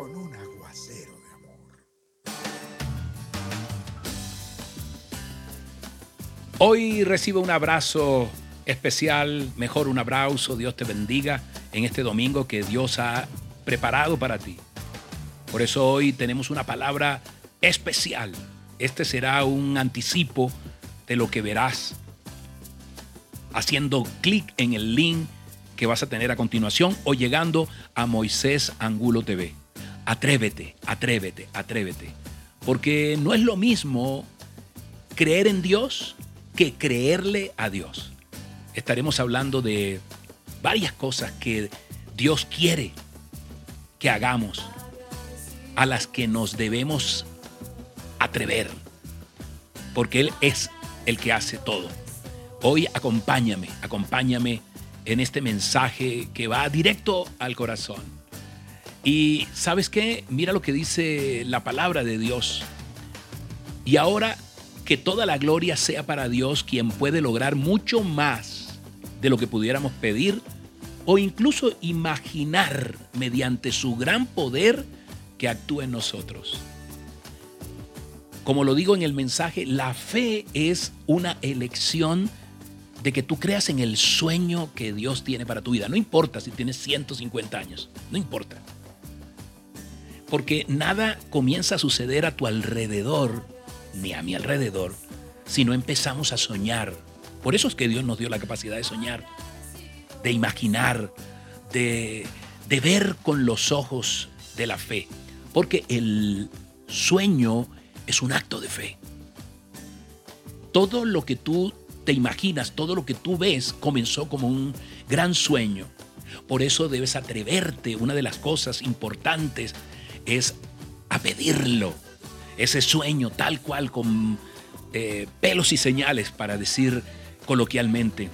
con un aguacero de amor. Hoy recibo un abrazo especial, mejor un abrazo, Dios te bendiga en este domingo que Dios ha preparado para ti. Por eso hoy tenemos una palabra especial. Este será un anticipo de lo que verás haciendo clic en el link que vas a tener a continuación o llegando a Moisés Angulo TV. Atrévete, atrévete, atrévete. Porque no es lo mismo creer en Dios que creerle a Dios. Estaremos hablando de varias cosas que Dios quiere que hagamos, a las que nos debemos atrever, porque Él es el que hace todo. Hoy acompáñame, acompáñame en este mensaje que va directo al corazón. Y sabes qué, mira lo que dice la palabra de Dios. Y ahora que toda la gloria sea para Dios, quien puede lograr mucho más de lo que pudiéramos pedir o incluso imaginar mediante su gran poder que actúa en nosotros. Como lo digo en el mensaje, la fe es una elección de que tú creas en el sueño que Dios tiene para tu vida. No importa si tienes 150 años, no importa. Porque nada comienza a suceder a tu alrededor, ni a mi alrededor, si no empezamos a soñar. Por eso es que Dios nos dio la capacidad de soñar, de imaginar, de, ver con los ojos de la fe. Porque el sueño es un acto de fe. Todo lo que tú te imaginas, todo lo que tú ves comenzó como un gran sueño. Por eso debes atreverte. Una de las cosas importantes es a pedirlo. Ese sueño tal cual con eh, pelos y señales para decir coloquialmente.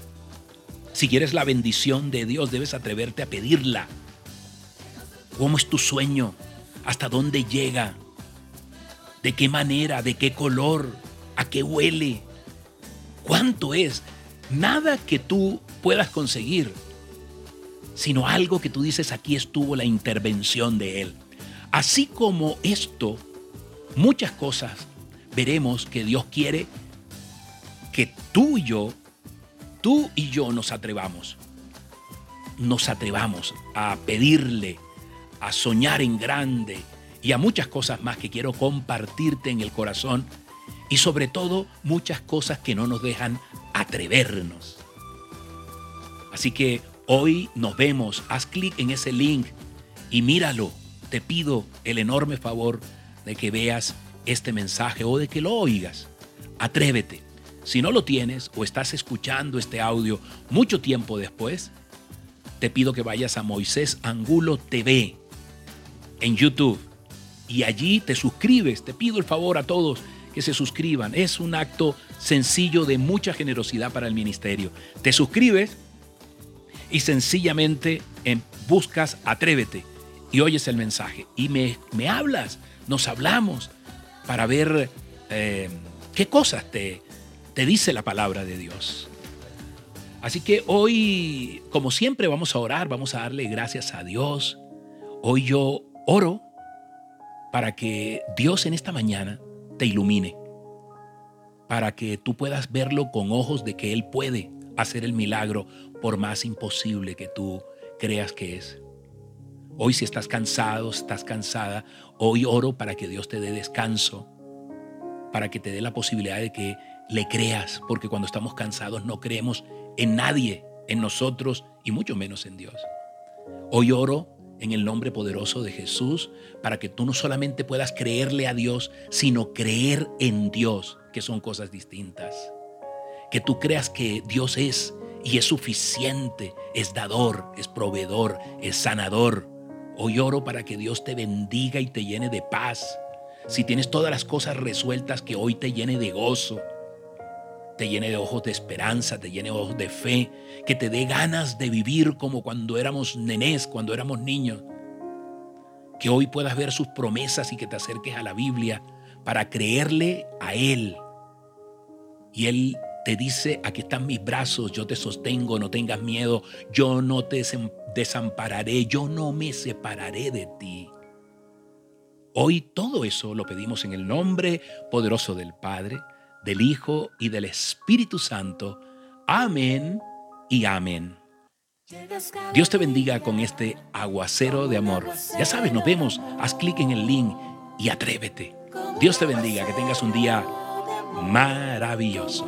Si quieres la bendición de Dios, debes atreverte a pedirla. ¿Cómo es tu sueño? ¿Hasta dónde llega? ¿De qué manera? ¿De qué color? ¿A qué huele? ¿Cuánto es? Nada que tú puedas conseguir, sino algo que tú dices, aquí estuvo la intervención de Él. Así como esto, muchas cosas veremos que Dios quiere que tú y yo, tú y yo nos atrevamos. Nos atrevamos a pedirle, a soñar en grande y a muchas cosas más que quiero compartirte en el corazón y sobre todo muchas cosas que no nos dejan atrevernos. Así que hoy nos vemos, haz clic en ese link y míralo. Te pido el enorme favor de que veas este mensaje o de que lo oigas. Atrévete. Si no lo tienes o estás escuchando este audio mucho tiempo después, te pido que vayas a Moisés Angulo TV en YouTube y allí te suscribes. Te pido el favor a todos que se suscriban. Es un acto sencillo de mucha generosidad para el ministerio. Te suscribes y sencillamente em, buscas Atrévete y oyes el mensaje y me, me hablas, nos hablamos para ver eh, qué cosas te, te dice la palabra de Dios. Así que hoy, como siempre, vamos a orar, vamos a darle gracias a Dios. Hoy yo oro para que Dios en esta mañana te ilumine, para que tú puedas verlo con ojos de que Él puede hacer el milagro por más imposible que tú creas que es. Hoy si estás cansado, estás cansada, hoy oro para que Dios te dé descanso, para que te dé la posibilidad de que le creas, porque cuando estamos cansados no creemos en nadie, en nosotros y mucho menos en Dios. Hoy oro en el nombre poderoso de Jesús para que tú no solamente puedas creerle a Dios, sino creer en Dios, que son cosas distintas. Que tú creas que Dios es y es suficiente, es dador, es proveedor, es sanador. Hoy oro para que Dios te bendiga y te llene de paz. Si tienes todas las cosas resueltas, que hoy te llene de gozo, te llene de ojos de esperanza, te llene de ojos de fe, que te dé ganas de vivir como cuando éramos nenés, cuando éramos niños. Que hoy puedas ver sus promesas y que te acerques a la Biblia para creerle a Él. Y Él te dice, aquí están mis brazos, yo te sostengo, no tengas miedo, yo no te desampararé, yo no me separaré de ti. Hoy todo eso lo pedimos en el nombre poderoso del Padre, del Hijo y del Espíritu Santo. Amén y amén. Dios te bendiga con este aguacero de amor. Ya sabes, nos vemos. Haz clic en el link y atrévete. Dios te bendiga, que tengas un día maravilloso.